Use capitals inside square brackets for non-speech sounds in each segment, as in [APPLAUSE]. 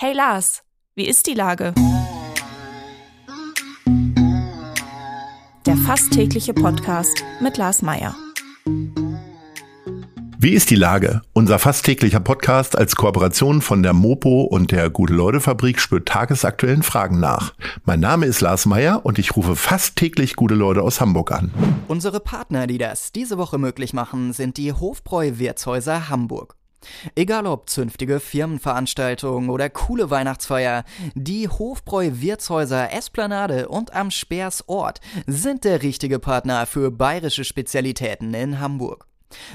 Hey Lars, wie ist die Lage? Der fast tägliche Podcast mit Lars Meier. Wie ist die Lage? Unser fast täglicher Podcast als Kooperation von der Mopo und der Gute-Leute-Fabrik spürt tagesaktuellen Fragen nach. Mein Name ist Lars Meier und ich rufe fast täglich gute Leute aus Hamburg an. Unsere Partner, die das diese Woche möglich machen, sind die Hofbräu-Wirtshäuser Hamburg. Egal ob zünftige Firmenveranstaltungen oder coole Weihnachtsfeier, die Hofbräu-Wirtshäuser Esplanade und am Speers Ort sind der richtige Partner für bayerische Spezialitäten in Hamburg.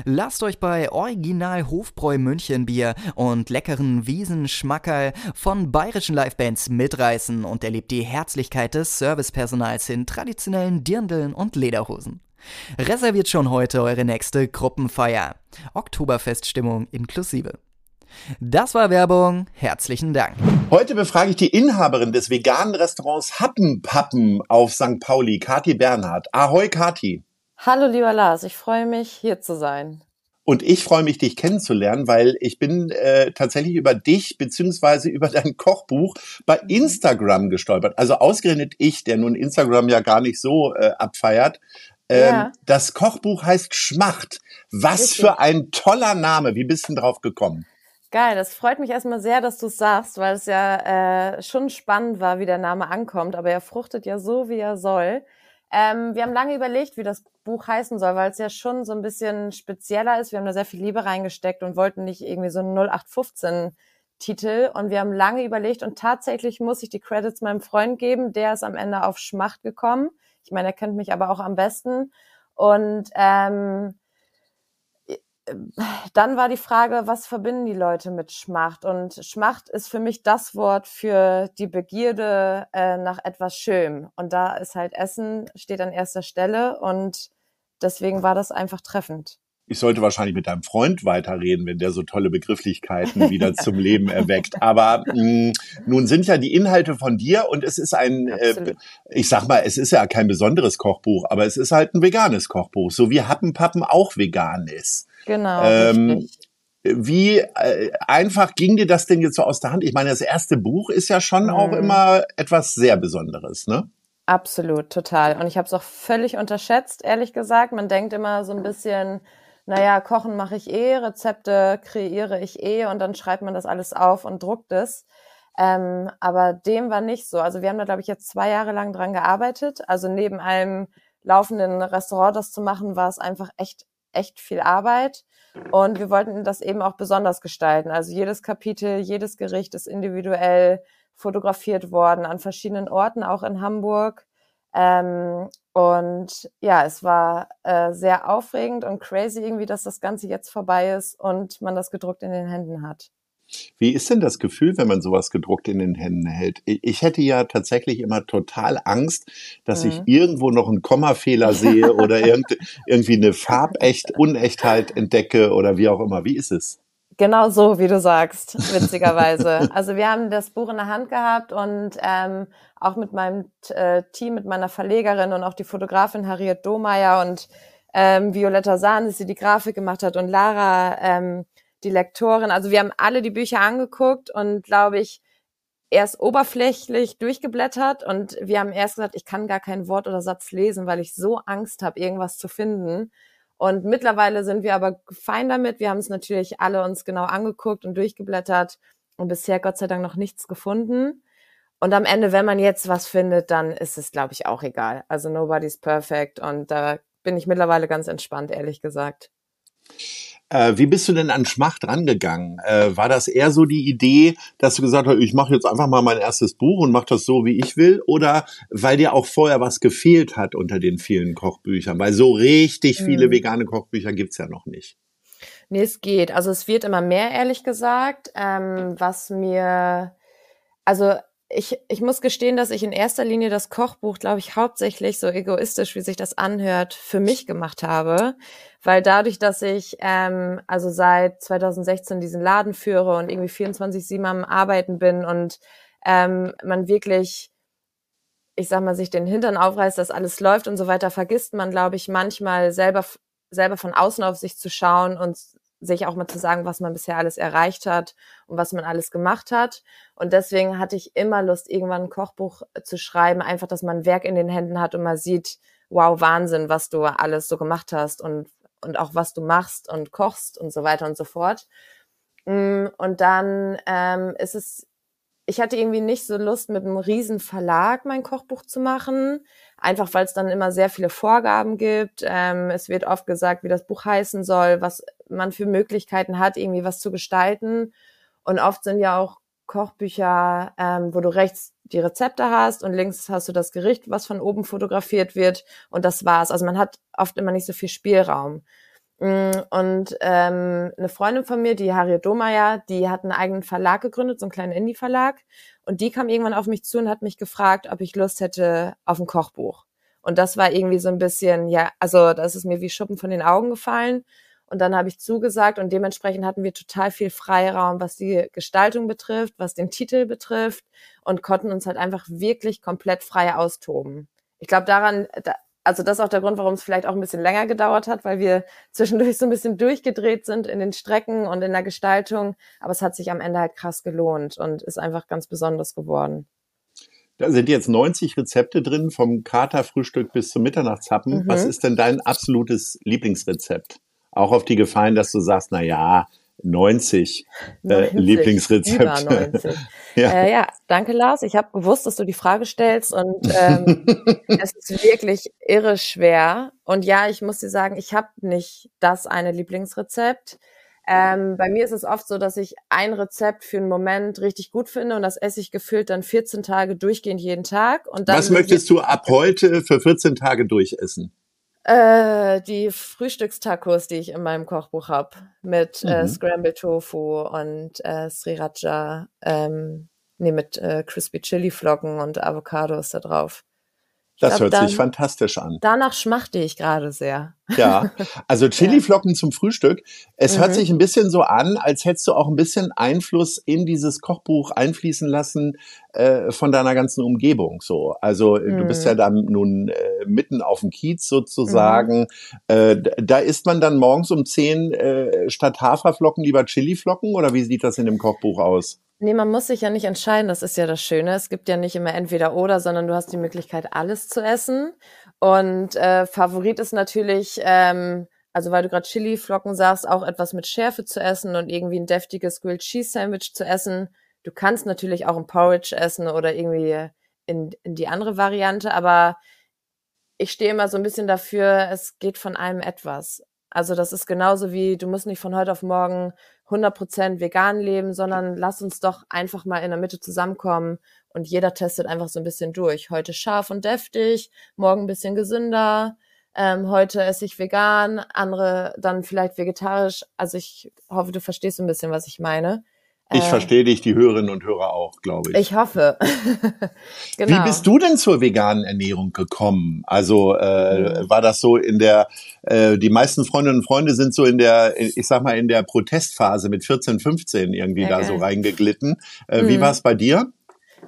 Lasst euch bei Original Hofbräu Münchenbier und leckeren Wiesenschmackerl von bayerischen Livebands mitreißen und erlebt die Herzlichkeit des Servicepersonals in traditionellen Dirndeln und Lederhosen. Reserviert schon heute eure nächste Gruppenfeier. Oktoberfeststimmung inklusive. Das war Werbung. Herzlichen Dank. Heute befrage ich die Inhaberin des veganen Restaurants Happenpappen auf St. Pauli, Kati Bernhard. Ahoi, Kati. Hallo, lieber Lars. Ich freue mich, hier zu sein. Und ich freue mich, dich kennenzulernen, weil ich bin äh, tatsächlich über dich beziehungsweise über dein Kochbuch bei Instagram gestolpert. Also ausgerechnet ich, der nun Instagram ja gar nicht so äh, abfeiert, ähm, ja. Das Kochbuch heißt Schmacht. Was Richtig. für ein toller Name. Wie bist du drauf gekommen? Geil, das freut mich erstmal sehr, dass du es sagst, weil es ja äh, schon spannend war, wie der Name ankommt, aber er fruchtet ja so, wie er soll. Ähm, wir haben lange überlegt, wie das Buch heißen soll, weil es ja schon so ein bisschen spezieller ist. Wir haben da sehr viel Liebe reingesteckt und wollten nicht irgendwie so einen 0815 Titel und wir haben lange überlegt und tatsächlich muss ich die Credits meinem Freund geben, der ist am Ende auf Schmacht gekommen. Ich meine, er kennt mich aber auch am besten. Und ähm, dann war die Frage, was verbinden die Leute mit Schmacht? Und Schmacht ist für mich das Wort für die Begierde äh, nach etwas Schönem. Und da ist halt Essen, steht an erster Stelle. Und deswegen war das einfach treffend ich sollte wahrscheinlich mit deinem Freund weiterreden, wenn der so tolle Begrifflichkeiten wieder [LAUGHS] zum Leben erweckt. Aber mh, mm, nun sind ja die Inhalte von dir und es ist ein, äh, ich sag mal, es ist ja kein besonderes Kochbuch, aber es ist halt ein veganes Kochbuch, so wie Happenpappen auch vegan ist. Genau. Ähm, wie äh, einfach ging dir das denn jetzt so aus der Hand? Ich meine, das erste Buch ist ja schon mhm. auch immer etwas sehr Besonderes, ne? Absolut, total. Und ich habe es auch völlig unterschätzt, ehrlich gesagt. Man denkt immer so ein bisschen, naja, kochen mache ich eh, Rezepte kreiere ich eh und dann schreibt man das alles auf und druckt es. Ähm, aber dem war nicht so. Also wir haben da, glaube ich, jetzt zwei Jahre lang dran gearbeitet. Also neben einem laufenden Restaurant das zu machen, war es einfach echt, echt viel Arbeit. Und wir wollten das eben auch besonders gestalten. Also jedes Kapitel, jedes Gericht ist individuell fotografiert worden an verschiedenen Orten, auch in Hamburg. Ähm, und ja, es war äh, sehr aufregend und crazy irgendwie, dass das Ganze jetzt vorbei ist und man das gedruckt in den Händen hat. Wie ist denn das Gefühl, wenn man sowas gedruckt in den Händen hält? Ich hätte ja tatsächlich immer total Angst, dass mhm. ich irgendwo noch einen Kommafehler sehe oder [LAUGHS] irgendwie eine Farbecht Unechtheit entdecke oder wie auch immer. Wie ist es? Genau so, wie du sagst, witzigerweise. [LAUGHS] also wir haben das Buch in der Hand gehabt und ähm, auch mit meinem äh, Team, mit meiner Verlegerin und auch die Fotografin Harriet Domeyer und ähm, Violetta Sahn, die die Grafik gemacht hat und Lara, ähm, die Lektorin. Also wir haben alle die Bücher angeguckt und glaube ich erst oberflächlich durchgeblättert und wir haben erst gesagt, ich kann gar kein Wort oder Satz lesen, weil ich so Angst habe, irgendwas zu finden. Und mittlerweile sind wir aber fein damit. Wir haben es natürlich alle uns genau angeguckt und durchgeblättert und bisher Gott sei Dank noch nichts gefunden. Und am Ende, wenn man jetzt was findet, dann ist es, glaube ich, auch egal. Also nobody's perfect und da bin ich mittlerweile ganz entspannt, ehrlich gesagt. Äh, wie bist du denn an Schmacht rangegangen? Äh, war das eher so die Idee, dass du gesagt hast, ich mache jetzt einfach mal mein erstes Buch und mache das so, wie ich will? Oder weil dir auch vorher was gefehlt hat unter den vielen Kochbüchern? Weil so richtig viele hm. vegane Kochbücher gibt's ja noch nicht. Nee, es geht. Also es wird immer mehr, ehrlich gesagt. Ähm, was mir, also ich, ich muss gestehen, dass ich in erster Linie das Kochbuch, glaube ich, hauptsächlich so egoistisch, wie sich das anhört, für mich gemacht habe. Weil dadurch, dass ich ähm, also seit 2016 diesen Laden führe und irgendwie 24-7 am Arbeiten bin und ähm, man wirklich, ich sag mal, sich den Hintern aufreißt, dass alles läuft und so weiter, vergisst man, glaube ich, manchmal selber, selber von außen auf sich zu schauen und sich auch mal zu sagen, was man bisher alles erreicht hat und was man alles gemacht hat. Und deswegen hatte ich immer Lust, irgendwann ein Kochbuch zu schreiben, einfach, dass man Werk in den Händen hat und man sieht, wow, Wahnsinn, was du alles so gemacht hast und, und auch was du machst und kochst und so weiter und so fort. Mm, und dann ähm, ist es ich hatte irgendwie nicht so Lust, mit einem riesen Verlag mein Kochbuch zu machen, einfach weil es dann immer sehr viele Vorgaben gibt. Ähm, es wird oft gesagt, wie das Buch heißen soll, was man für Möglichkeiten hat, irgendwie was zu gestalten. Und oft sind ja auch Kochbücher, ähm, wo du rechts die Rezepte hast und links hast du das Gericht, was von oben fotografiert wird und das war's. Also man hat oft immer nicht so viel Spielraum. Mm, und ähm, eine Freundin von mir, die Harriet Domeyer, die hat einen eigenen Verlag gegründet, so einen kleinen Indie-Verlag. Und die kam irgendwann auf mich zu und hat mich gefragt, ob ich Lust hätte auf ein Kochbuch. Und das war irgendwie so ein bisschen, ja, also das ist mir wie Schuppen von den Augen gefallen. Und dann habe ich zugesagt und dementsprechend hatten wir total viel Freiraum, was die Gestaltung betrifft, was den Titel betrifft und konnten uns halt einfach wirklich komplett frei austoben. Ich glaube, daran, da, also das ist auch der Grund, warum es vielleicht auch ein bisschen länger gedauert hat, weil wir zwischendurch so ein bisschen durchgedreht sind in den Strecken und in der Gestaltung. Aber es hat sich am Ende halt krass gelohnt und ist einfach ganz besonders geworden. Da sind jetzt 90 Rezepte drin, vom Katerfrühstück bis zum Mitternachtshappen. Mhm. Was ist denn dein absolutes Lieblingsrezept? Auch auf die Gefallen, dass du sagst, na ja, 90, 90 äh, Lieblingsrezept. 90. [LAUGHS] ja. Äh, ja, danke Lars. Ich habe gewusst, dass du die Frage stellst und ähm, [LAUGHS] es ist wirklich irre schwer. Und ja, ich muss dir sagen, ich habe nicht das eine Lieblingsrezept. Ähm, bei mir ist es oft so, dass ich ein Rezept für einen Moment richtig gut finde und das esse ich gefühlt dann 14 Tage durchgehend jeden Tag. Und dann Was möchtest du ab heute für 14 Tage durchessen? Äh, die Frühstückstacos, die ich in meinem Kochbuch habe, mit äh, mhm. äh, Scrambled Tofu und äh, Sriracha, ähm, nee, mit äh, Crispy Chili Flocken und Avocados da drauf. Das glaub, hört dann, sich fantastisch an. Danach schmachte ich gerade sehr. Ja, [LAUGHS] also Chiliflocken ja. zum Frühstück. Es mhm. hört sich ein bisschen so an, als hättest du auch ein bisschen Einfluss in dieses Kochbuch einfließen lassen äh, von deiner ganzen Umgebung. So, also mhm. du bist ja mhm. dann nun äh, mitten auf dem Kiez sozusagen. Mhm. Äh, da isst man dann morgens um zehn äh, statt Haferflocken lieber Chiliflocken oder wie sieht das in dem Kochbuch aus? Nee, man muss sich ja nicht entscheiden, das ist ja das Schöne. Es gibt ja nicht immer entweder oder, sondern du hast die Möglichkeit, alles zu essen. Und äh, Favorit ist natürlich, ähm, also weil du gerade Chili-Flocken sagst, auch etwas mit Schärfe zu essen und irgendwie ein deftiges Grilled Cheese Sandwich zu essen. Du kannst natürlich auch ein Porridge essen oder irgendwie in, in die andere Variante, aber ich stehe immer so ein bisschen dafür, es geht von allem etwas. Also das ist genauso wie, du musst nicht von heute auf morgen 100% vegan leben, sondern lass uns doch einfach mal in der Mitte zusammenkommen und jeder testet einfach so ein bisschen durch. Heute scharf und deftig, morgen ein bisschen gesünder, ähm, heute esse ich vegan, andere dann vielleicht vegetarisch. Also ich hoffe, du verstehst ein bisschen, was ich meine. Ich äh, verstehe dich, die Hörerinnen und Hörer auch, glaube ich. Ich hoffe. [LAUGHS] genau. Wie bist du denn zur veganen Ernährung gekommen? Also äh, mhm. war das so in der, äh, die meisten Freundinnen und Freunde sind so in der, ich sag mal, in der Protestphase mit 14, 15 irgendwie okay. da so reingeglitten. Äh, mhm. Wie war es bei dir?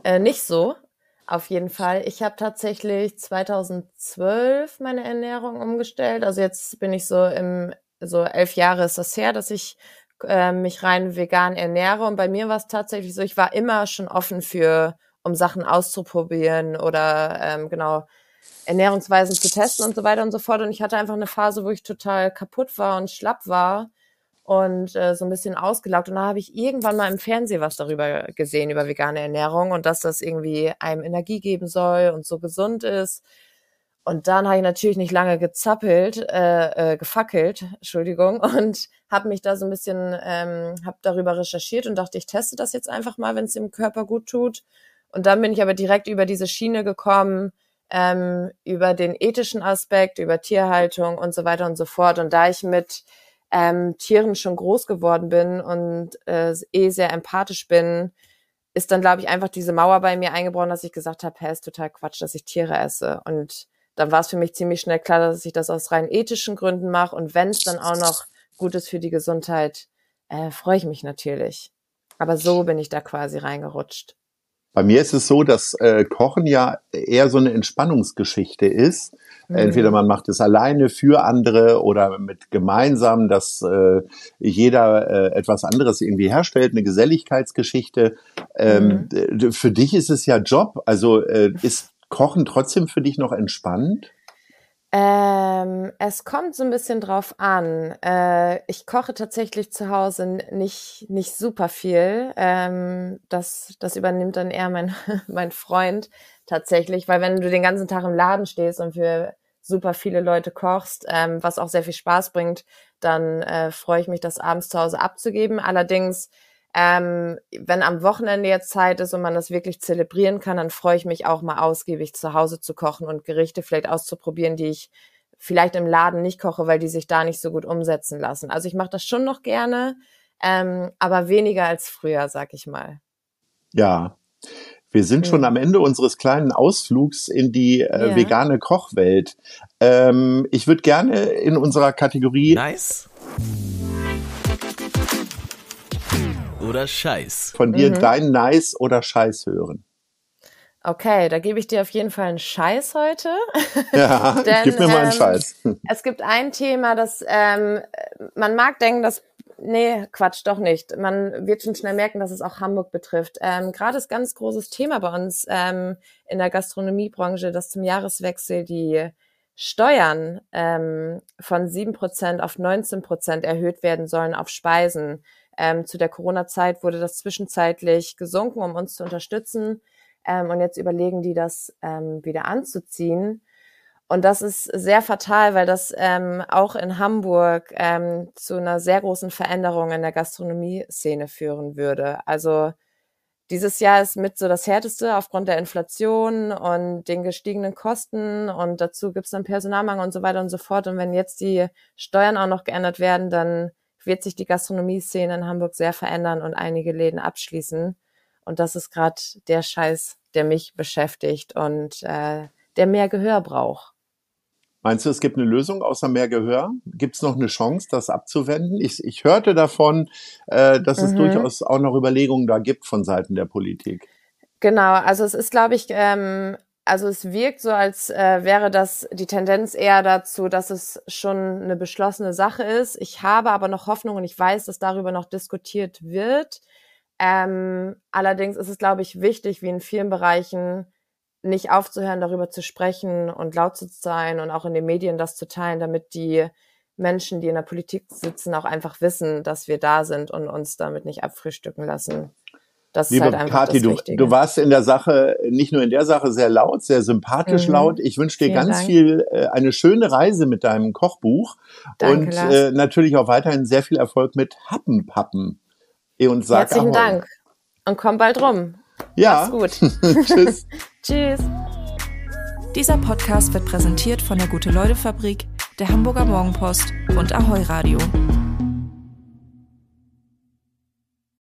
Äh, nicht so. Auf jeden Fall. Ich habe tatsächlich 2012 meine Ernährung umgestellt. Also jetzt bin ich so im, so elf Jahre ist das her, dass ich äh, mich rein vegan ernähre. Und bei mir war es tatsächlich so, ich war immer schon offen für, um Sachen auszuprobieren oder ähm, genau Ernährungsweisen zu testen und so weiter und so fort. Und ich hatte einfach eine Phase, wo ich total kaputt war und schlapp war und äh, so ein bisschen ausgelaugt. Und da habe ich irgendwann mal im Fernsehen was darüber gesehen, über vegane Ernährung und dass das irgendwie einem Energie geben soll und so gesund ist. Und dann habe ich natürlich nicht lange gezappelt, äh, äh, gefackelt, Entschuldigung, [LAUGHS] und habe mich da so ein bisschen, ähm, habe darüber recherchiert und dachte, ich teste das jetzt einfach mal, wenn es dem Körper gut tut. Und dann bin ich aber direkt über diese Schiene gekommen, ähm, über den ethischen Aspekt, über Tierhaltung und so weiter und so fort. Und da ich mit ähm, Tieren schon groß geworden bin und äh, eh sehr empathisch bin, ist dann, glaube ich, einfach diese Mauer bei mir eingebrochen, dass ich gesagt habe, hey, ist total Quatsch, dass ich Tiere esse. Und dann war es für mich ziemlich schnell klar, dass ich das aus rein ethischen Gründen mache. Und wenn es dann auch noch gut ist für die Gesundheit, äh, freue ich mich natürlich. Aber so bin ich da quasi reingerutscht. Bei mir ist es so, dass äh, Kochen ja eher so eine Entspannungsgeschichte ist. Mhm. Entweder man macht es alleine für andere oder mit gemeinsam, dass äh, jeder äh, etwas anderes irgendwie herstellt, eine Geselligkeitsgeschichte. Ähm, mhm. Für dich ist es ja Job. Also äh, ist Kochen trotzdem für dich noch entspannt? Ähm, es kommt so ein bisschen drauf an. Äh, ich koche tatsächlich zu Hause nicht, nicht super viel. Ähm, das, das übernimmt dann eher mein, [LAUGHS] mein Freund tatsächlich, weil wenn du den ganzen Tag im Laden stehst und für super viele Leute kochst, ähm, was auch sehr viel Spaß bringt, dann äh, freue ich mich, das abends zu Hause abzugeben. Allerdings ähm, wenn am Wochenende jetzt Zeit ist und man das wirklich zelebrieren kann, dann freue ich mich auch mal ausgiebig zu Hause zu kochen und Gerichte vielleicht auszuprobieren, die ich vielleicht im Laden nicht koche, weil die sich da nicht so gut umsetzen lassen. Also ich mache das schon noch gerne, ähm, aber weniger als früher, sag ich mal. Ja, wir sind schon am Ende unseres kleinen Ausflugs in die äh, ja. vegane Kochwelt. Ähm, ich würde gerne in unserer Kategorie Nice oder Scheiß? Von dir mhm. dein Nice oder Scheiß hören. Okay, da gebe ich dir auf jeden Fall einen Scheiß heute. Ja, [LAUGHS] Denn, gib mir mal einen ähm, Scheiß. [LAUGHS] Es gibt ein Thema, das ähm, man mag denken, dass nee, Quatsch, doch nicht. Man wird schon schnell merken, dass es auch Hamburg betrifft. Ähm, Gerade ist ganz großes Thema bei uns ähm, in der Gastronomiebranche, dass zum Jahreswechsel die Steuern ähm, von sieben Prozent auf 19 Prozent erhöht werden sollen auf Speisen. Ähm, zu der Corona-Zeit wurde das zwischenzeitlich gesunken, um uns zu unterstützen. Ähm, und jetzt überlegen die, das ähm, wieder anzuziehen. Und das ist sehr fatal, weil das ähm, auch in Hamburg ähm, zu einer sehr großen Veränderung in der Gastronomie-Szene führen würde. Also dieses Jahr ist mit so das härteste aufgrund der Inflation und den gestiegenen Kosten und dazu gibt es dann Personalmangel und so weiter und so fort. Und wenn jetzt die Steuern auch noch geändert werden, dann wird sich die Gastronomie-Szene in Hamburg sehr verändern und einige Läden abschließen. Und das ist gerade der Scheiß, der mich beschäftigt und äh, der mehr Gehör braucht. Meinst du, es gibt eine Lösung außer mehr Gehör? Gibt es noch eine Chance, das abzuwenden? Ich, ich hörte davon, äh, dass mhm. es durchaus auch noch Überlegungen da gibt von Seiten der Politik. Genau, also es ist, glaube ich, ähm, also es wirkt so, als äh, wäre das die Tendenz eher dazu, dass es schon eine beschlossene Sache ist. Ich habe aber noch Hoffnung und ich weiß, dass darüber noch diskutiert wird. Ähm, allerdings ist es, glaube ich, wichtig, wie in vielen Bereichen, nicht aufzuhören, darüber zu sprechen und laut zu sein und auch in den Medien das zu teilen, damit die Menschen, die in der Politik sitzen, auch einfach wissen, dass wir da sind und uns damit nicht abfrühstücken lassen. Das Liebe ist halt Kathi, du, du, warst in der Sache, nicht nur in der Sache sehr laut, sehr sympathisch mhm. laut. Ich wünsche dir Vielen ganz Dank. viel, äh, eine schöne Reise mit deinem Kochbuch Danke, und äh, natürlich auch weiterhin sehr viel Erfolg mit Happenpappen. Und sag Herzlichen Ahoi. Dank und komm bald rum. Ja. Mach's gut. [LAUGHS] [LAUGHS] Tschüss. Tschüss. Dieser Podcast wird präsentiert von der Gute-Leute-Fabrik, der Hamburger Morgenpost und Ahoi Radio.